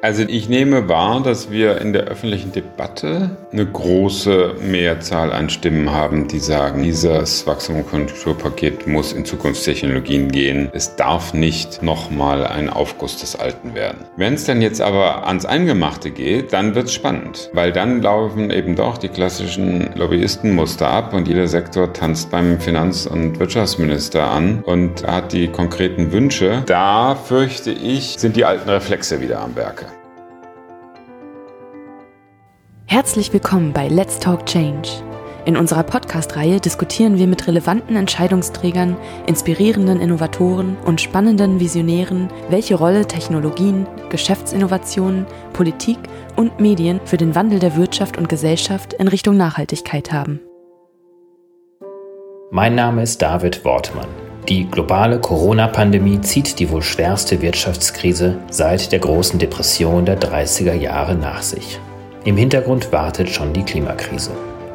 Also ich nehme wahr, dass wir in der öffentlichen Debatte eine große Mehrzahl an Stimmen haben, die sagen, dieses Wachstum- und Konjunkturpaket muss in Zukunftstechnologien gehen. Es darf nicht nochmal ein Aufguss des Alten werden. Wenn es dann jetzt aber ans Eingemachte geht, dann wird es spannend, weil dann laufen eben doch die klassischen Lobbyistenmuster ab und jeder Sektor tanzt beim Finanz- und Wirtschaftsminister an und hat die konkreten Wünsche. Da fürchte ich, sind die alten Reflexe wieder am Werke. Herzlich willkommen bei Let's Talk Change. In unserer Podcast-Reihe diskutieren wir mit relevanten Entscheidungsträgern, inspirierenden Innovatoren und spannenden Visionären, welche Rolle Technologien, Geschäftsinnovationen, Politik und Medien für den Wandel der Wirtschaft und Gesellschaft in Richtung Nachhaltigkeit haben. Mein Name ist David Wortmann. Die globale Corona-Pandemie zieht die wohl schwerste Wirtschaftskrise seit der großen Depression der 30er Jahre nach sich. Im Hintergrund wartet schon die Klimakrise.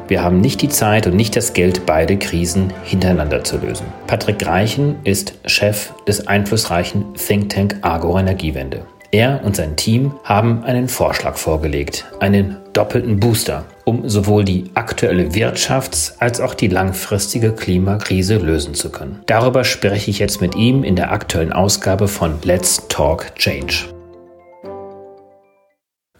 Wir haben nicht die Zeit und nicht das Geld, beide Krisen hintereinander zu lösen. Patrick Greichen ist Chef des einflussreichen Think Tank Agora Energiewende. Er und sein Team haben einen Vorschlag vorgelegt, einen doppelten Booster, um sowohl die aktuelle Wirtschafts- als auch die langfristige Klimakrise lösen zu können. Darüber spreche ich jetzt mit ihm in der aktuellen Ausgabe von Let's Talk Change.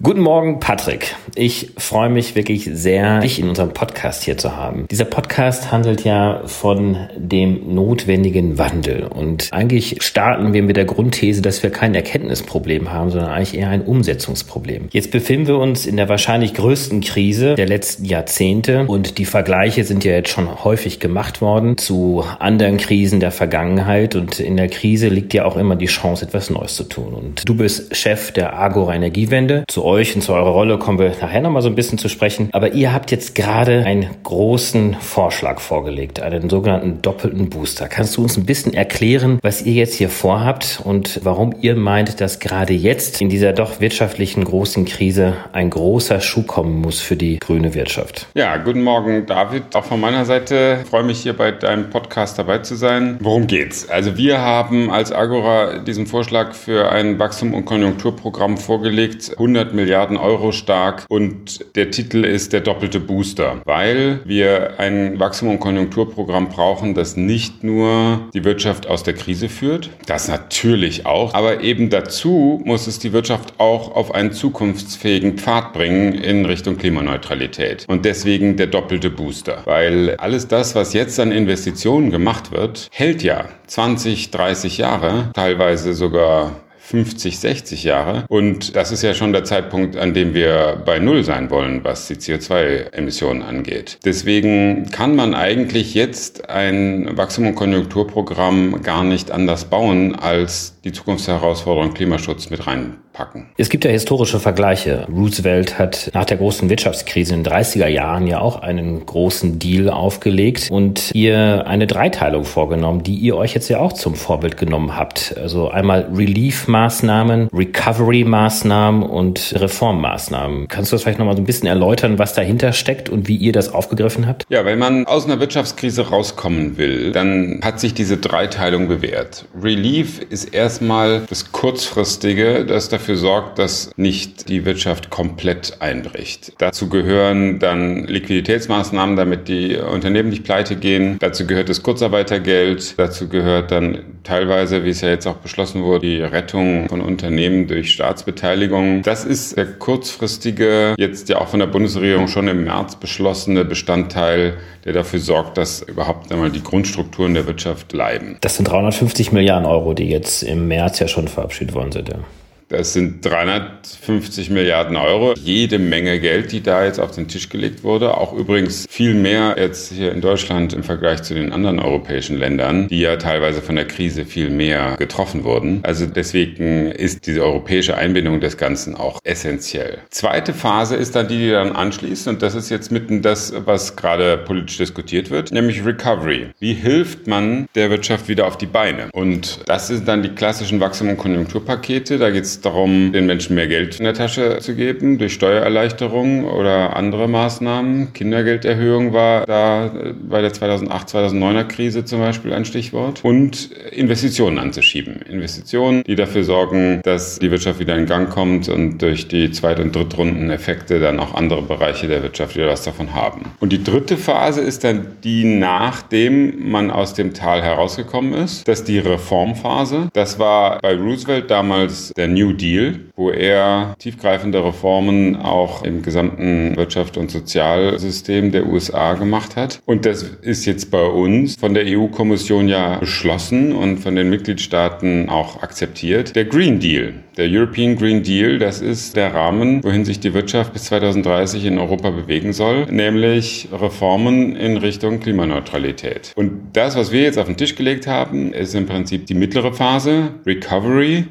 Guten Morgen, Patrick. Ich freue mich wirklich sehr, dich in unserem Podcast hier zu haben. Dieser Podcast handelt ja von dem notwendigen Wandel. Und eigentlich starten wir mit der Grundthese, dass wir kein Erkenntnisproblem haben, sondern eigentlich eher ein Umsetzungsproblem. Jetzt befinden wir uns in der wahrscheinlich größten Krise der letzten Jahrzehnte. Und die Vergleiche sind ja jetzt schon häufig gemacht worden zu anderen Krisen der Vergangenheit. Und in der Krise liegt ja auch immer die Chance, etwas Neues zu tun. Und du bist Chef der Agora Energiewende. Zu euch und zu eurer Rolle kommen wir nachher nochmal so ein bisschen zu sprechen. Aber ihr habt jetzt gerade einen großen Vorschlag vorgelegt, einen sogenannten doppelten Booster. Kannst du uns ein bisschen erklären, was ihr jetzt hier vorhabt und warum ihr meint, dass gerade jetzt in dieser doch wirtschaftlichen großen Krise ein großer Schuh kommen muss für die grüne Wirtschaft? Ja, guten Morgen, David. Auch von meiner Seite ich freue mich hier bei deinem Podcast dabei zu sein. Worum geht's? Also wir haben als Agora diesen Vorschlag für ein Wachstum- und Konjunkturprogramm vorgelegt. 100 Milliarden Euro stark und der Titel ist der doppelte Booster, weil wir ein Wachstum- und Konjunkturprogramm brauchen, das nicht nur die Wirtschaft aus der Krise führt, das natürlich auch, aber eben dazu muss es die Wirtschaft auch auf einen zukunftsfähigen Pfad bringen in Richtung Klimaneutralität. Und deswegen der doppelte Booster, weil alles das, was jetzt an Investitionen gemacht wird, hält ja 20, 30 Jahre, teilweise sogar 50, 60 Jahre. Und das ist ja schon der Zeitpunkt, an dem wir bei Null sein wollen, was die CO2-Emissionen angeht. Deswegen kann man eigentlich jetzt ein Wachstum- und Konjunkturprogramm gar nicht anders bauen, als die Zukunftsherausforderung Klimaschutz mit reinpacken. Es gibt ja historische Vergleiche. Roosevelt hat nach der großen Wirtschaftskrise in den 30er Jahren ja auch einen großen Deal aufgelegt und ihr eine Dreiteilung vorgenommen, die ihr euch jetzt ja auch zum Vorbild genommen habt. Also einmal Relief-Maßnahmen, Recovery-Maßnahmen und Reformmaßnahmen. Kannst du das vielleicht nochmal so ein bisschen erläutern, was dahinter steckt und wie ihr das aufgegriffen habt? Ja, wenn man aus einer Wirtschaftskrise rauskommen will, dann hat sich diese Dreiteilung bewährt. Relief ist erstmal das kurzfristige, das dafür sorgt, dass nicht die Wirtschaft komplett einbricht. Dazu gehören dann Liquiditätsmaßnahmen, damit die Unternehmen nicht pleite gehen. Dazu gehört das Kurzarbeitergeld. Dazu gehört dann teilweise, wie es ja jetzt auch beschlossen wurde, die Rettung von Unternehmen durch Staatsbeteiligung. Das ist der kurzfristige, jetzt ja auch von der Bundesregierung schon im März beschlossene Bestandteil, der dafür sorgt, dass überhaupt einmal die Grundstrukturen der Wirtschaft bleiben. Das sind 350 Milliarden Euro, die jetzt im März ja schon verabschiedet worden sind. Ja. Das sind 350 Milliarden Euro. Jede Menge Geld, die da jetzt auf den Tisch gelegt wurde. Auch übrigens viel mehr jetzt hier in Deutschland im Vergleich zu den anderen europäischen Ländern, die ja teilweise von der Krise viel mehr getroffen wurden. Also deswegen ist diese europäische Einbindung des Ganzen auch essentiell. Zweite Phase ist dann die, die dann anschließt. Und das ist jetzt mitten das, was gerade politisch diskutiert wird, nämlich Recovery. Wie hilft man der Wirtschaft wieder auf die Beine? Und das sind dann die klassischen Wachstum- und Konjunkturpakete. Da geht es darum, den Menschen mehr Geld in der Tasche zu geben durch Steuererleichterungen oder andere Maßnahmen. Kindergelderhöhung war da bei der 2008-2009er Krise zum Beispiel ein Stichwort. Und Investitionen anzuschieben. Investitionen, die dafür sorgen, dass die Wirtschaft wieder in Gang kommt und durch die Zweit- und Drittrundeneffekte dann auch andere Bereiche der Wirtschaft wieder was davon haben. Und die dritte Phase ist dann die, nachdem man aus dem Tal herausgekommen ist. Das ist die Reformphase. Das war bei Roosevelt damals der New Deal, wo er tiefgreifende Reformen auch im gesamten Wirtschaft- und Sozialsystem der USA gemacht hat. Und das ist jetzt bei uns von der EU-Kommission ja beschlossen und von den Mitgliedstaaten auch akzeptiert. Der Green Deal. Der European Green Deal, das ist der Rahmen, wohin sich die Wirtschaft bis 2030 in Europa bewegen soll, nämlich Reformen in Richtung Klimaneutralität. Und das, was wir jetzt auf den Tisch gelegt haben, ist im Prinzip die mittlere Phase, Recovery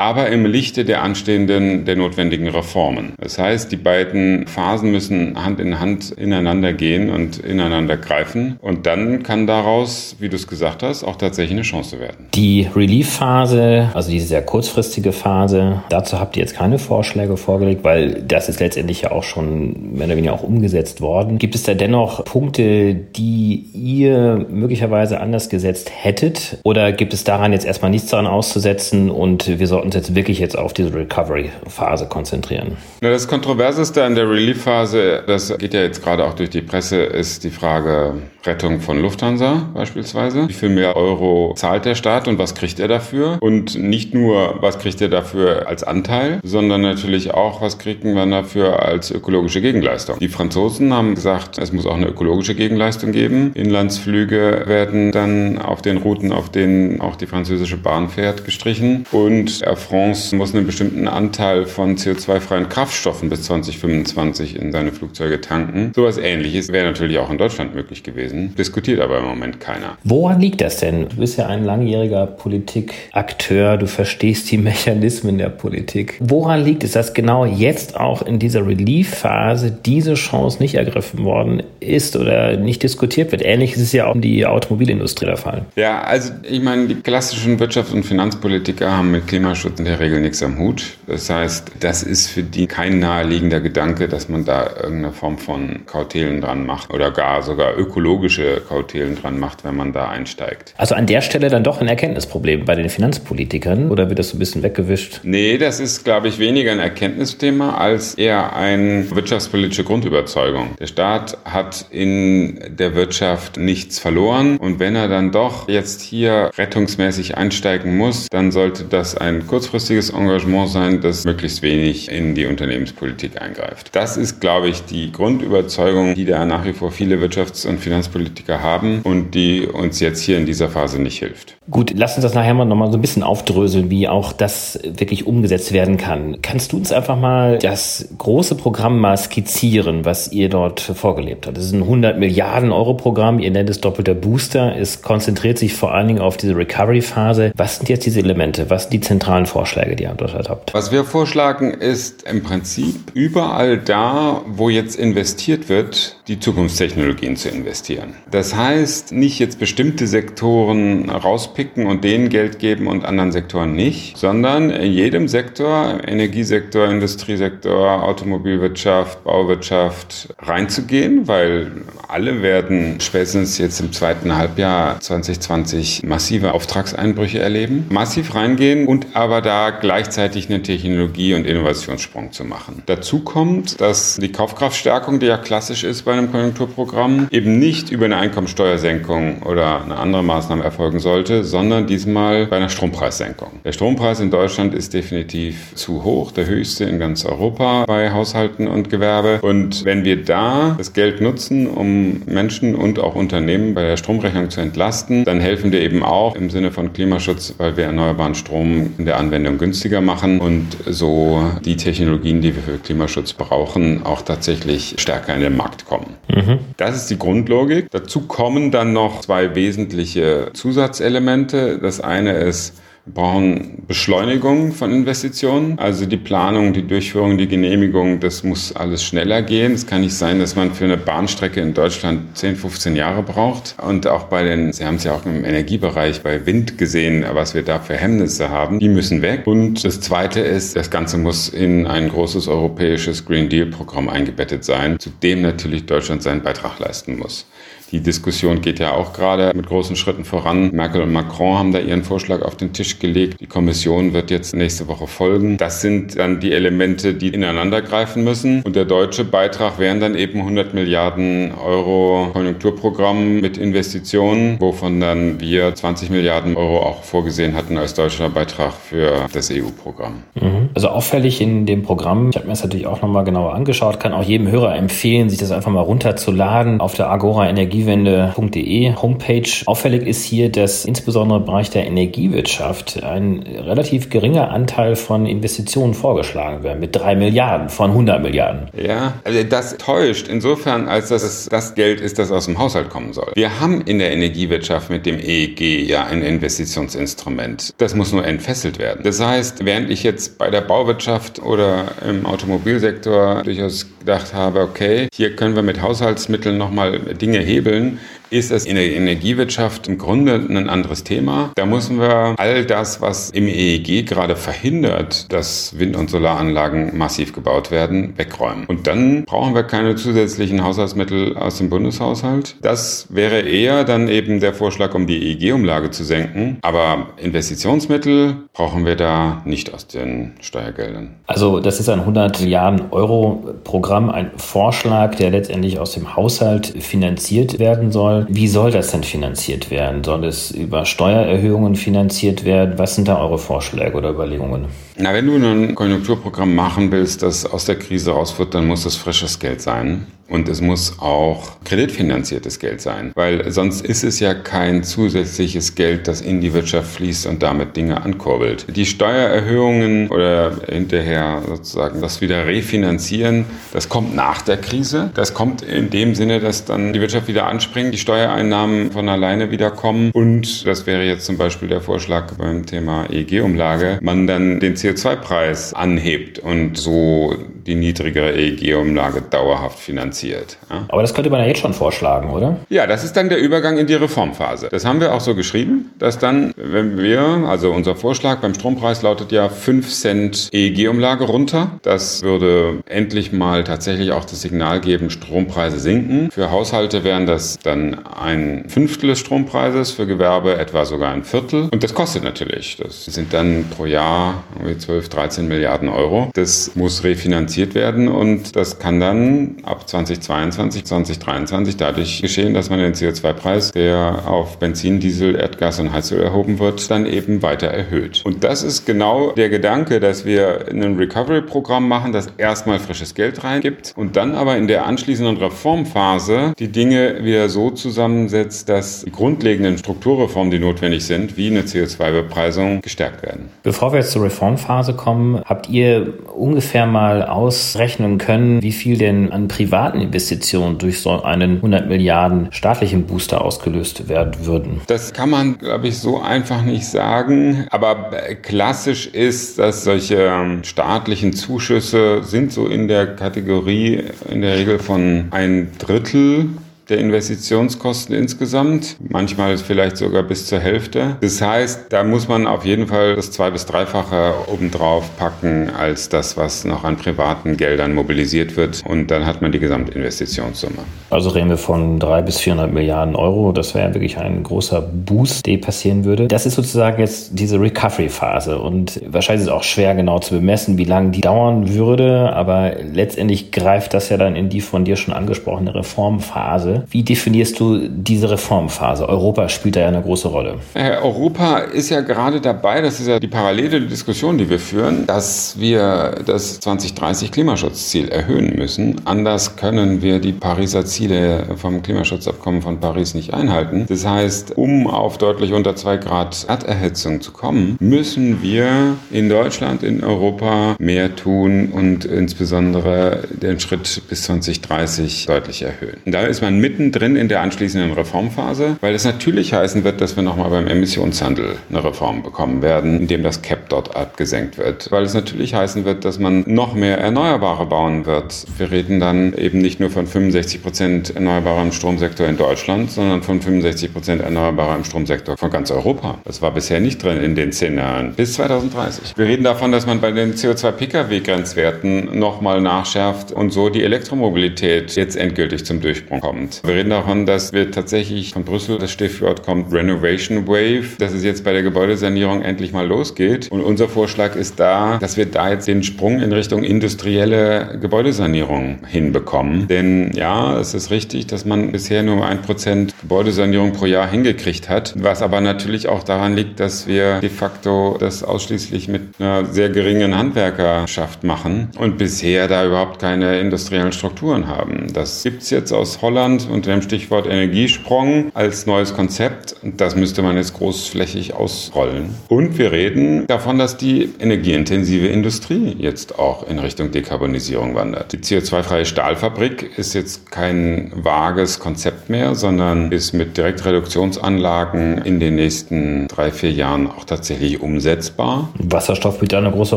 aber im Lichte der anstehenden, der notwendigen Reformen. Das heißt, die beiden Phasen müssen Hand in Hand ineinander gehen und ineinander greifen. Und dann kann daraus, wie du es gesagt hast, auch tatsächlich eine Chance werden. Die Relief-Phase, also diese sehr kurzfristige Phase, dazu habt ihr jetzt keine Vorschläge vorgelegt, weil das ist letztendlich ja auch schon mehr oder weniger auch umgesetzt worden. Gibt es da dennoch Punkte, die ihr möglicherweise anders gesetzt hättet? Oder gibt es daran jetzt erstmal nichts daran auszusetzen und wir sollten uns jetzt wirklich jetzt auf diese Recovery-Phase konzentrieren? Na, das Kontroverseste an der Relief-Phase, das geht ja jetzt gerade auch durch die Presse, ist die Frage Rettung von Lufthansa beispielsweise. Wie viel mehr Euro zahlt der Staat und was kriegt er dafür? Und nicht nur, was kriegt er dafür als Anteil, sondern natürlich auch, was kriegen wir dafür als ökologische Gegenleistung. Die Franzosen haben gesagt, es muss auch eine ökologische Gegenleistung geben. Inlandsflüge werden dann auf den Routen, auf denen auch die französische Bahn fährt, gestrichen. Und Air France muss einen bestimmten Anteil von CO2-freien Kraftstoffen bis 2025 in seine Flugzeuge tanken. Sowas ähnliches wäre natürlich auch in Deutschland möglich gewesen. Diskutiert aber im Moment keiner. Woran liegt das denn? Du bist ja ein langjähriger Politikakteur, du verstehst die Mechanismen der Politik. Woran liegt es, dass genau jetzt auch in dieser Relief-Phase diese Chance nicht ergriffen worden ist oder nicht diskutiert wird? Ähnlich ist es ja auch in die Automobilindustrie der Fall. Ja, also ich meine, die klassischen Wirtschafts- und Finanzpolitiker haben mit Klimaschutz in der Regel nichts am Hut. Das heißt, das ist für die kein naheliegender Gedanke, dass man da irgendeine Form von Kautelen dran macht oder gar sogar ökologische Kautelen dran macht, wenn man da einsteigt. Also an der Stelle dann doch ein Erkenntnisproblem bei den Finanzpolitikern oder wird das so ein bisschen weggewischt? Nee, das ist, glaube ich, weniger ein Erkenntnisthema als eher eine wirtschaftspolitische Grundüberzeugung. Der Staat hat in der Wirtschaft nichts verloren und wenn er dann doch jetzt hier rettungsmäßig einsteigen muss, dann sollte das ein kurzfristiges Engagement sein, das möglichst wenig in die Unternehmenspolitik eingreift. Das ist, glaube ich, die Grundüberzeugung, die da nach wie vor viele Wirtschafts- und Finanzpolitiker haben und die uns jetzt hier in dieser Phase nicht hilft. Gut, lass uns das nachher mal nochmal so ein bisschen aufdröseln, wie auch das wirklich umgesetzt werden kann. Kannst du uns einfach mal das große Programm mal skizzieren, was ihr dort vorgelebt habt? Das ist ein 100 Milliarden Euro Programm, ihr nennt es doppelter Booster. Es konzentriert sich vor allen Dingen auf diese Recovery-Phase. Was sind jetzt diese Elemente? Was sind die zentralen Vorschläge, die ihr dort habt? Was wir vorschlagen, ist im Prinzip überall da, wo jetzt investiert wird, die Zukunftstechnologien zu investieren. Das heißt, nicht jetzt bestimmte Sektoren rauspicken und denen Geld geben und anderen Sektoren nicht, sondern in jedem Sektor, Energiesektor, Industriesektor, Automobilwirtschaft, Bauwirtschaft reinzugehen, weil alle werden spätestens jetzt im zweiten Halbjahr 2020 massive Auftragseinbrüche erleben. Massiv reingehen und aber da gleichzeitig eine Technologie- und Innovationssprung zu machen. Dazu kommt, dass die Kaufkraftstärkung, die ja klassisch ist bei einem Konjunkturprogramm, eben nicht über eine Einkommensteuersenkung oder eine andere Maßnahme erfolgen sollte, sondern diesmal bei einer Strompreissenkung. Der Strompreis in Deutschland ist definitiv zu hoch, der höchste in ganz Europa bei Haushalten und Gewerbe. Und wenn wir da das Geld nutzen, um Menschen und auch Unternehmen bei der Stromrechnung zu entlasten, dann helfen wir eben auch im Sinne von Klimaschutz, weil wir erneuerbaren Strom in der Anwendung günstiger machen und so die Technologien, die wir für Klimaschutz brauchen, auch tatsächlich stärker in den Markt kommen. Mhm. Das ist die Grundlogik. Dazu kommen dann noch zwei wesentliche Zusatzelemente. Das eine ist Wir brauchen Beschleunigung von Investitionen, also die Planung, die Durchführung, die Genehmigung, das muss alles schneller gehen. Es kann nicht sein, dass man für eine Bahnstrecke in Deutschland 10, 15 Jahre braucht. Und auch bei den, Sie haben es ja auch im Energiebereich bei Wind gesehen, was wir da für Hemmnisse haben, die müssen weg. Und das Zweite ist, das Ganze muss in ein großes europäisches Green Deal-Programm eingebettet sein, zu dem natürlich Deutschland seinen Beitrag leisten muss. Die Diskussion geht ja auch gerade mit großen Schritten voran. Merkel und Macron haben da ihren Vorschlag auf den Tisch gelegt. Die Kommission wird jetzt nächste Woche folgen. Das sind dann die Elemente, die ineinander greifen müssen. Und der deutsche Beitrag wären dann eben 100 Milliarden Euro Konjunkturprogramm mit Investitionen, wovon dann wir 20 Milliarden Euro auch vorgesehen hatten als deutscher Beitrag für das EU-Programm. Mhm. Also auffällig in dem Programm, ich habe mir das natürlich auch nochmal genauer angeschaut, kann auch jedem Hörer empfehlen, sich das einfach mal runterzuladen auf der Agora Energie energiewende.de Homepage. Auffällig ist hier, dass insbesondere im Bereich der Energiewirtschaft ein relativ geringer Anteil von Investitionen vorgeschlagen wird, mit drei Milliarden von 100 Milliarden. Ja, also das täuscht insofern, als dass es das Geld ist, das aus dem Haushalt kommen soll. Wir haben in der Energiewirtschaft mit dem EEG ja ein Investitionsinstrument. Das muss nur entfesselt werden. Das heißt, während ich jetzt bei der Bauwirtschaft oder im Automobilsektor durchaus gedacht habe, okay, hier können wir mit Haushaltsmitteln nochmal Dinge hebeln, entwickeln, ist es in der Energiewirtschaft im Grunde ein anderes Thema. Da müssen wir all das, was im EEG gerade verhindert, dass Wind- und Solaranlagen massiv gebaut werden, wegräumen. Und dann brauchen wir keine zusätzlichen Haushaltsmittel aus dem Bundeshaushalt. Das wäre eher dann eben der Vorschlag, um die EEG-Umlage zu senken. Aber Investitionsmittel brauchen wir da nicht aus den Steuergeldern. Also das ist ein 100 Milliarden Euro Programm, ein Vorschlag, der letztendlich aus dem Haushalt finanziert werden soll. Wie soll das denn finanziert werden? Soll es über Steuererhöhungen finanziert werden? Was sind da eure Vorschläge oder Überlegungen? Na, wenn du ein Konjunkturprogramm machen willst, das aus der Krise rausführt, dann muss das frisches Geld sein. Und es muss auch kreditfinanziertes Geld sein, weil sonst ist es ja kein zusätzliches Geld, das in die Wirtschaft fließt und damit Dinge ankurbelt. Die Steuererhöhungen oder hinterher sozusagen das wieder refinanzieren, das kommt nach der Krise. Das kommt in dem Sinne, dass dann die Wirtschaft wieder anspringt, die Steuereinnahmen von alleine wiederkommen. Und das wäre jetzt zum Beispiel der Vorschlag beim Thema EEG-Umlage, man dann den CO2-Preis anhebt und so die niedrigere EEG-Umlage dauerhaft finanziert. Ja? Aber das könnte man ja jetzt schon vorschlagen, oder? Ja, das ist dann der Übergang in die Reformphase. Das haben wir auch so geschrieben, dass dann, wenn wir, also unser Vorschlag beim Strompreis lautet ja 5 Cent EEG-Umlage runter. Das würde endlich mal tatsächlich auch das Signal geben, Strompreise sinken. Für Haushalte wären das dann ein Fünftel des Strompreises, für Gewerbe etwa sogar ein Viertel. Und das kostet natürlich. Das sind dann pro Jahr 12, 13 Milliarden Euro. Das muss refinanziert werden und das kann dann ab 20 2022, 2023 dadurch geschehen, dass man den CO2-Preis, der auf Benzin, Diesel, Erdgas und Heizöl erhoben wird, dann eben weiter erhöht. Und das ist genau der Gedanke, dass wir ein Recovery-Programm machen, das erstmal frisches Geld reingibt und dann aber in der anschließenden Reformphase die Dinge wieder so zusammensetzt, dass die grundlegenden Strukturreformen, die notwendig sind, wie eine CO2-Bepreisung, gestärkt werden. Bevor wir jetzt zur Reformphase kommen, habt ihr ungefähr mal ausrechnen können, wie viel denn an privaten Investitionen durch so einen 100 Milliarden staatlichen Booster ausgelöst werden würden? Das kann man, glaube ich, so einfach nicht sagen. Aber klassisch ist, dass solche ähm, staatlichen Zuschüsse sind so in der Kategorie in der Regel von ein Drittel der Investitionskosten insgesamt, manchmal vielleicht sogar bis zur Hälfte. Das heißt, da muss man auf jeden Fall das zwei- bis dreifache obendrauf packen als das, was noch an privaten Geldern mobilisiert wird. Und dann hat man die Gesamtinvestitionssumme. Also reden wir von drei bis 400 Milliarden Euro. Das wäre wirklich ein großer Boost, der passieren würde. Das ist sozusagen jetzt diese Recovery-Phase. Und wahrscheinlich ist es auch schwer genau zu bemessen, wie lange die dauern würde. Aber letztendlich greift das ja dann in die von dir schon angesprochene Reformphase. Wie definierst du diese Reformphase? Europa spielt da ja eine große Rolle. Europa ist ja gerade dabei, das ist ja die parallele Diskussion, die wir führen, dass wir das 2030 Klimaschutzziel erhöhen müssen. Anders können wir die Pariser Ziele vom Klimaschutzabkommen von Paris nicht einhalten. Das heißt, um auf deutlich unter zwei Grad Erderhitzung zu kommen, müssen wir in Deutschland, in Europa mehr tun und insbesondere den Schritt bis 2030 deutlich erhöhen. Da ist man mit mittendrin in der anschließenden Reformphase, weil es natürlich heißen wird, dass wir nochmal beim Emissionshandel eine Reform bekommen werden, indem das Cap dort abgesenkt wird. Weil es natürlich heißen wird, dass man noch mehr Erneuerbare bauen wird. Wir reden dann eben nicht nur von 65 Prozent erneuerbarem Stromsektor in Deutschland, sondern von 65 Prozent erneuerbarem Stromsektor von ganz Europa. Das war bisher nicht drin in den Szenarien bis 2030. Wir reden davon, dass man bei den CO2-Pkw-Grenzwerten nochmal nachschärft und so die Elektromobilität jetzt endgültig zum Durchbruch kommt. Wir reden davon, dass wir tatsächlich von Brüssel das Stichwort kommt Renovation Wave, dass es jetzt bei der Gebäudesanierung endlich mal losgeht. Und unser Vorschlag ist da, dass wir da jetzt den Sprung in Richtung industrielle Gebäudesanierung hinbekommen. Denn ja, es ist richtig, dass man bisher nur ein Prozent Gebäudesanierung pro Jahr hingekriegt hat, was aber natürlich auch daran liegt, dass wir de facto das ausschließlich mit einer sehr geringen Handwerkerschaft machen und bisher da überhaupt keine industriellen Strukturen haben. Das gibt es jetzt aus Holland unter dem Stichwort Energiesprung als neues Konzept. Das müsste man jetzt großflächig ausrollen. Und wir reden davon, dass die energieintensive Industrie jetzt auch in Richtung Dekarbonisierung wandert. Die CO2-freie Stahlfabrik ist jetzt kein vages Konzept mehr, sondern ist mit Direktreduktionsanlagen in den nächsten drei, vier Jahren auch tatsächlich umsetzbar. Wasserstoff spielt da eine große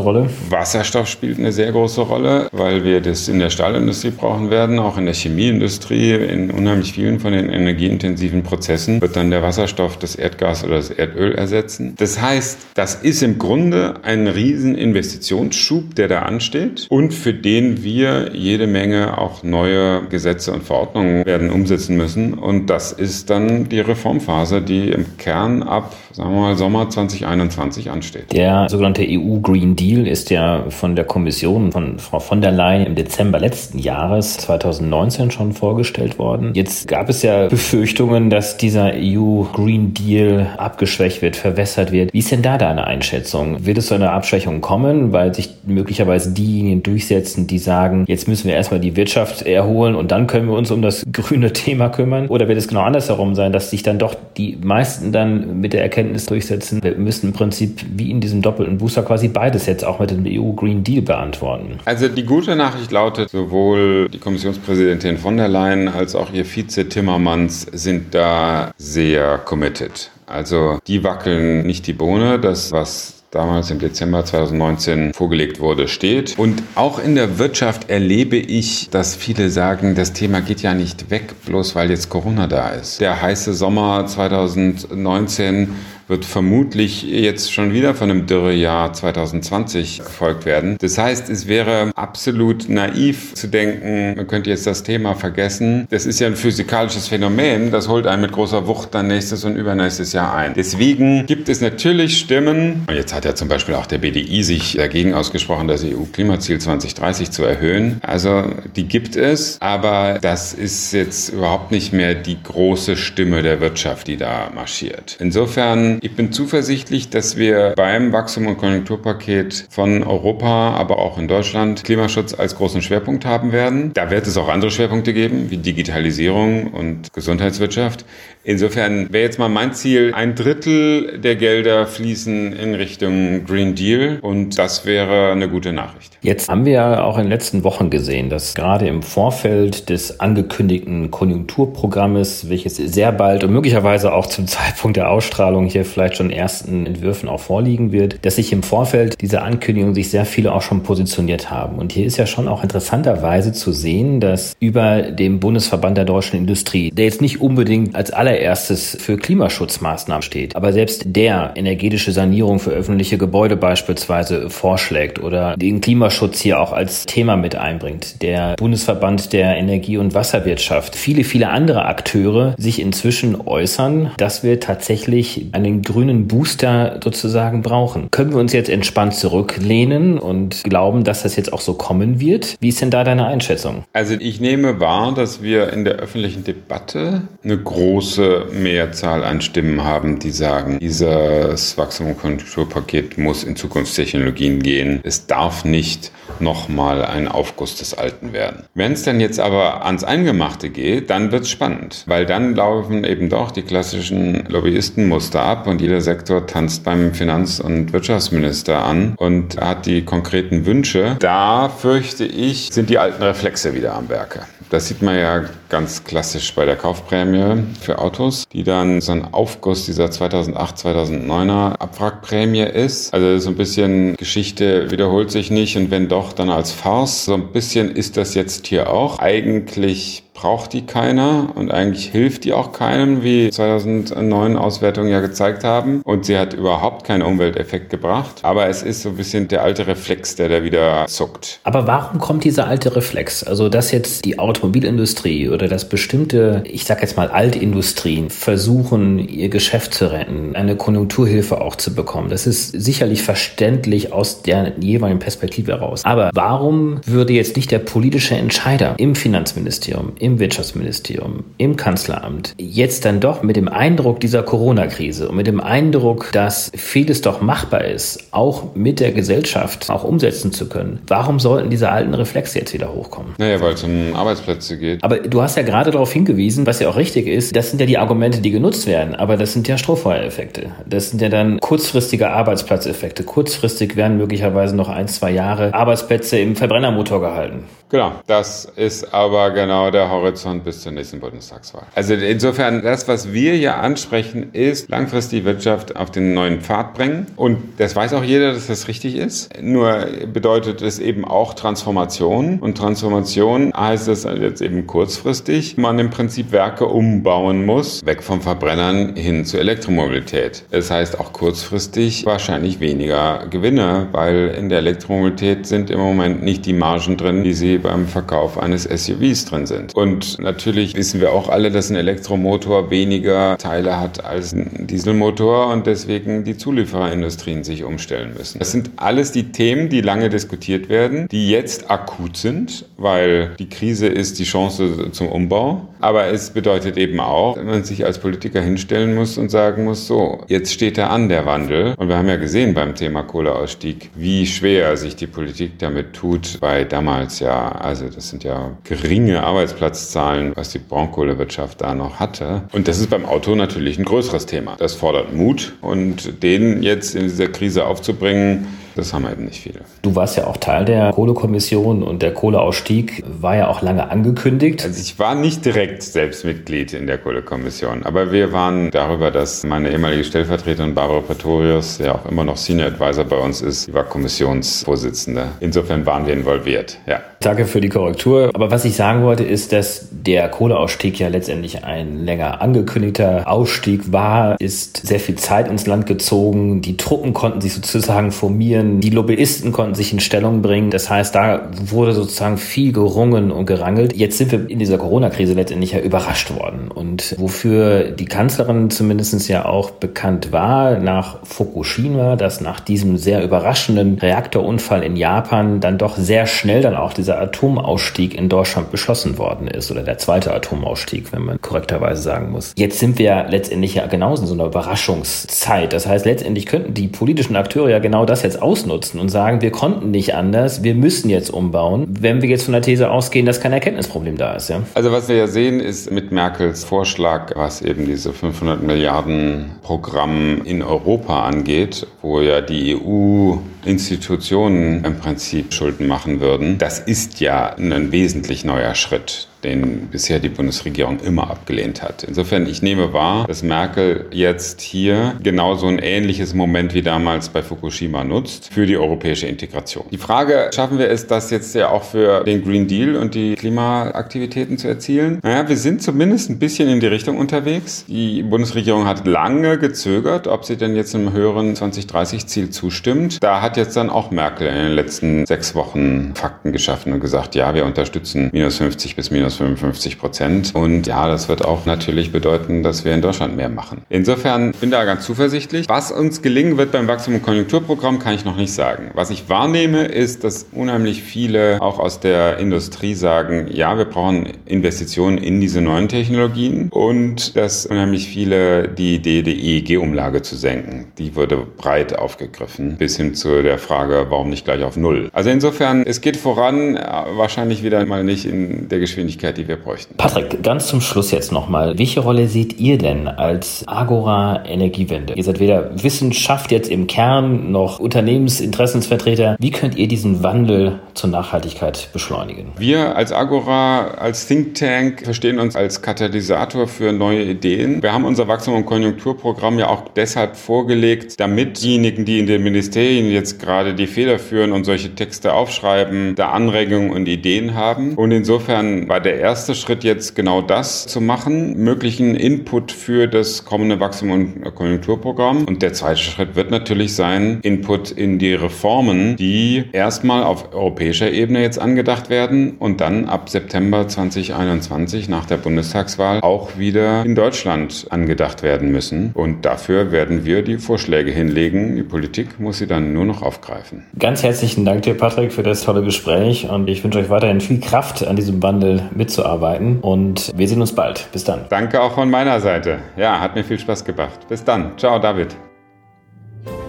Rolle? Wasserstoff spielt eine sehr große Rolle, weil wir das in der Stahlindustrie brauchen werden, auch in der Chemieindustrie, in unheimlich vielen von den energieintensiven Prozessen wird dann der Wasserstoff das Erdgas oder das Erdöl ersetzen. Das heißt, das ist im Grunde ein riesen Investitionsschub, der da ansteht und für den wir jede Menge auch neue Gesetze und Verordnungen werden umsetzen müssen. Und das ist dann die Reformphase, die im Kern ab, sagen wir mal, Sommer 2021 ansteht. Der sogenannte EU Green Deal ist ja von der Kommission von Frau von der Leyen im Dezember letzten Jahres 2019 schon vorgestellt worden. Jetzt gab es ja Befürchtungen, dass dieser EU Green Deal abgeschwächt wird, verwässert wird. Wie ist denn da deine Einschätzung? Wird es zu einer Abschwächung kommen, weil sich möglicherweise diejenigen durchsetzen, die sagen, jetzt müssen wir erstmal die Wirtschaft erholen und dann können wir uns um das grüne Thema kümmern? Oder wird es genau andersherum sein, dass sich dann doch die meisten dann mit der Erkenntnis durchsetzen, wir müssen im Prinzip wie in diesem doppelten Booster quasi beides jetzt auch mit dem EU Green Deal beantworten? Also die gute Nachricht lautet, sowohl die Kommissionspräsidentin von der Leyen als auch ihr Vize Timmermans sind da sehr committed. Also die wackeln nicht die Bohne. Das, was damals im Dezember 2019 vorgelegt wurde, steht. Und auch in der Wirtschaft erlebe ich, dass viele sagen, das Thema geht ja nicht weg, bloß weil jetzt Corona da ist. Der heiße Sommer 2019 wird vermutlich jetzt schon wieder von einem Dürrejahr 2020 gefolgt werden. Das heißt, es wäre absolut naiv zu denken, man könnte jetzt das Thema vergessen. Das ist ja ein physikalisches Phänomen, das holt einen mit großer Wucht dann nächstes und übernächstes Jahr ein. Deswegen gibt es natürlich Stimmen, und jetzt hat ja zum Beispiel auch der BDI sich dagegen ausgesprochen, das EU-Klimaziel 2030 zu erhöhen. Also die gibt es, aber das ist jetzt überhaupt nicht mehr die große Stimme der Wirtschaft, die da marschiert. Insofern ich bin zuversichtlich, dass wir beim Wachstum- und Konjunkturpaket von Europa, aber auch in Deutschland Klimaschutz als großen Schwerpunkt haben werden. Da wird es auch andere Schwerpunkte geben, wie Digitalisierung und Gesundheitswirtschaft. Insofern wäre jetzt mal mein Ziel, ein Drittel der Gelder fließen in Richtung Green Deal und das wäre eine gute Nachricht. Jetzt haben wir ja auch in den letzten Wochen gesehen, dass gerade im Vorfeld des angekündigten Konjunkturprogrammes, welches sehr bald und möglicherweise auch zum Zeitpunkt der Ausstrahlung hier vielleicht schon ersten Entwürfen auch vorliegen wird, dass sich im Vorfeld dieser Ankündigung sich sehr viele auch schon positioniert haben. Und hier ist ja schon auch interessanterweise zu sehen, dass über dem Bundesverband der deutschen Industrie, der jetzt nicht unbedingt als allererstes für Klimaschutzmaßnahmen steht, aber selbst der energetische Sanierung für öffentliche Gebäude beispielsweise vorschlägt oder den Klimaschutz hier auch als Thema mit einbringt, der Bundesverband der Energie- und Wasserwirtschaft, viele, viele andere Akteure sich inzwischen äußern, dass wir tatsächlich einen den grünen Booster sozusagen brauchen. Können wir uns jetzt entspannt zurücklehnen und glauben, dass das jetzt auch so kommen wird? Wie ist denn da deine Einschätzung? Also ich nehme wahr, dass wir in der öffentlichen Debatte eine große Mehrzahl an Stimmen haben, die sagen, dieses Wachstum- und Konjunkturpaket muss in Zukunftstechnologien gehen. Es darf nicht nochmal ein Aufguss des Alten werden. Wenn es dann jetzt aber ans Eingemachte geht, dann wird es spannend, weil dann laufen eben doch die klassischen Lobbyistenmuster ab und jeder Sektor tanzt beim Finanz- und Wirtschaftsminister an und hat die konkreten Wünsche. Da fürchte ich, sind die alten Reflexe wieder am Werke. Das sieht man ja ganz klassisch bei der Kaufprämie für Autos, die dann so ein Aufguss dieser 2008, 2009er Abwrackprämie ist. Also so ein bisschen Geschichte wiederholt sich nicht und wenn doch, dann als Farce. So ein bisschen ist das jetzt hier auch. Eigentlich braucht die keiner und eigentlich hilft die auch keinem, wie 2009 Auswertungen ja gezeigt haben. Und sie hat überhaupt keinen Umwelteffekt gebracht. Aber es ist so ein bisschen der alte Reflex, der da wieder zuckt. Aber warum kommt dieser alte Reflex? Also, dass jetzt die Automobilindustrie oder dass bestimmte, ich sag jetzt mal Altindustrien versuchen, ihr Geschäft zu retten, eine Konjunkturhilfe auch zu bekommen. Das ist sicherlich verständlich aus der jeweiligen Perspektive heraus. Aber warum würde jetzt nicht der politische Entscheider im Finanzministerium, im Wirtschaftsministerium, im Kanzleramt jetzt dann doch mit dem Eindruck dieser Corona-Krise und mit dem Eindruck, dass vieles doch machbar ist, auch mit der Gesellschaft auch umsetzen zu können, warum sollten diese alten Reflexe jetzt wieder hochkommen? Naja, weil es um Arbeitsplätze geht. Aber du hast ja gerade darauf hingewiesen, was ja auch richtig ist, das sind ja die Argumente, die genutzt werden, aber das sind ja Strohfeuereffekte. Das sind ja dann kurzfristige Arbeitsplatzeffekte. Kurzfristig werden möglicherweise noch ein, zwei Jahre Arbeitsplätze im Verbrennermotor gehalten. Genau, das ist aber genau der Horizont bis zur nächsten Bundestagswahl. Also insofern, das, was wir hier ansprechen, ist langfristig Wirtschaft auf den neuen Pfad bringen. Und das weiß auch jeder, dass das richtig ist. Nur bedeutet es eben auch Transformation. Und Transformation heißt es jetzt eben kurzfristig, man im Prinzip Werke umbauen muss, weg vom Verbrennern hin zur Elektromobilität. Das heißt auch kurzfristig wahrscheinlich weniger Gewinne, weil in der Elektromobilität sind im Moment nicht die Margen drin, die sie beim Verkauf eines SUVs drin sind. Und natürlich wissen wir auch alle, dass ein Elektromotor weniger Teile hat als ein Dieselmotor und deswegen die Zuliefererindustrien sich umstellen müssen. Das sind alles die Themen, die lange diskutiert werden, die jetzt akut sind, weil die Krise ist die Chance zum Umbau. Aber es bedeutet eben auch, dass man sich als Politiker hinstellen muss und sagen muss, so, jetzt steht da an der Wandel. Und wir haben ja gesehen beim Thema Kohleausstieg, wie schwer sich die Politik damit tut, bei damals ja, also das sind ja geringe Arbeitsplatzzahlen, was die Braunkohlewirtschaft da noch hatte. Und das ist beim Auto natürlich ein größeres Thema. Das fordert Mut und den jetzt in dieser Krise aufzubringen, das haben eben nicht viele. Du warst ja auch Teil der Kohlekommission und der Kohleausstieg war ja auch lange angekündigt. Also ich war nicht direkt selbst Mitglied in der Kohlekommission, aber wir waren darüber, dass meine ehemalige Stellvertreterin Barbara Pretorius, ja auch immer noch Senior Advisor bei uns ist, war Kommissionsvorsitzende. Insofern waren wir involviert, ja. Danke für die Korrektur. Aber was ich sagen wollte, ist, dass der Kohleausstieg ja letztendlich ein länger angekündigter Ausstieg war, ist sehr viel Zeit ins Land gezogen. Die Truppen konnten sich sozusagen formieren. Die Lobbyisten konnten sich in Stellung bringen. Das heißt, da wurde sozusagen viel gerungen und gerangelt. Jetzt sind wir in dieser Corona-Krise letztendlich ja überrascht worden. Und wofür die Kanzlerin zumindest ja auch bekannt war, nach Fukushima, dass nach diesem sehr überraschenden Reaktorunfall in Japan dann doch sehr schnell dann auch dieser Atomausstieg in Deutschland beschlossen worden ist oder der zweite Atomausstieg, wenn man korrekterweise sagen muss. Jetzt sind wir letztendlich ja genauso in so einer Überraschungszeit. Das heißt, letztendlich könnten die politischen Akteure ja genau das jetzt ausnutzen und sagen, wir konnten nicht anders, wir müssen jetzt umbauen, wenn wir jetzt von der These ausgehen, dass kein Erkenntnisproblem da ist. Ja? Also was wir ja sehen, ist mit Merkels Vorschlag, was eben diese 500 Milliarden Programm in Europa angeht, wo ja die EU Institutionen im Prinzip Schulden machen würden. Das ist ja ein wesentlich neuer Schritt den bisher die Bundesregierung immer abgelehnt hat. Insofern, ich nehme wahr, dass Merkel jetzt hier genauso ein ähnliches Moment wie damals bei Fukushima nutzt für die europäische Integration. Die Frage, schaffen wir es, das jetzt ja auch für den Green Deal und die Klimaaktivitäten zu erzielen? Naja, wir sind zumindest ein bisschen in die Richtung unterwegs. Die Bundesregierung hat lange gezögert, ob sie denn jetzt einem höheren 2030-Ziel zustimmt. Da hat jetzt dann auch Merkel in den letzten sechs Wochen Fakten geschaffen und gesagt, ja, wir unterstützen minus 50 bis minus minus 55 Prozent. Und ja, das wird auch natürlich bedeuten, dass wir in Deutschland mehr machen. Insofern bin da ganz zuversichtlich. Was uns gelingen wird beim Wachstum- und Konjunkturprogramm, kann ich noch nicht sagen. Was ich wahrnehme, ist, dass unheimlich viele auch aus der Industrie sagen, ja, wir brauchen Investitionen in diese neuen Technologien und dass unheimlich viele die Idee der EEG-Umlage zu senken, die wurde breit aufgegriffen, bis hin zu der Frage, warum nicht gleich auf Null. Also insofern, es geht voran, wahrscheinlich wieder mal nicht in der Geschwindigkeit, Geschwindigkeit, die wir bräuchten. Patrick, ganz zum Schluss jetzt nochmal. Welche Rolle seht ihr denn als Agora Energiewende? Ihr seid weder Wissenschaft jetzt im Kern noch Unternehmensinteressensvertreter. Wie könnt ihr diesen Wandel zur Nachhaltigkeit beschleunigen? Wir als Agora, als Think Tank verstehen uns als Katalysator für neue Ideen. Wir haben unser Wachstum- und Konjunkturprogramm ja auch deshalb vorgelegt, damit diejenigen, die in den Ministerien jetzt gerade die Feder führen und solche Texte aufschreiben, da Anregungen und Ideen haben. Und insofern war der erste Schritt jetzt genau das zu machen, möglichen Input für das kommende Wachstum- und Konjunkturprogramm. Und der zweite Schritt wird natürlich sein, Input in die Reformen, die erstmal auf europäischer Ebene jetzt angedacht werden und dann ab September 2021 nach der Bundestagswahl auch wieder in Deutschland angedacht werden müssen. Und dafür werden wir die Vorschläge hinlegen. Die Politik muss sie dann nur noch aufgreifen. Ganz herzlichen Dank dir, Patrick, für das tolle Gespräch und ich wünsche euch weiterhin viel Kraft, an diesem Wandel mitzuarbeiten und wir sehen uns bald. Bis dann. Danke auch von meiner Seite. Ja, hat mir viel Spaß gemacht. Bis dann. Ciao, David.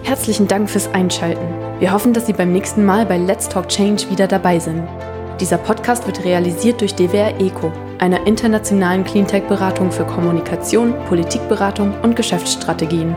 Herzlichen Dank fürs Einschalten. Wir hoffen, dass Sie beim nächsten Mal bei Let's Talk Change wieder dabei sind. Dieser Podcast wird realisiert durch DWR ECO, einer internationalen Cleantech-Beratung für Kommunikation, Politikberatung und Geschäftsstrategien.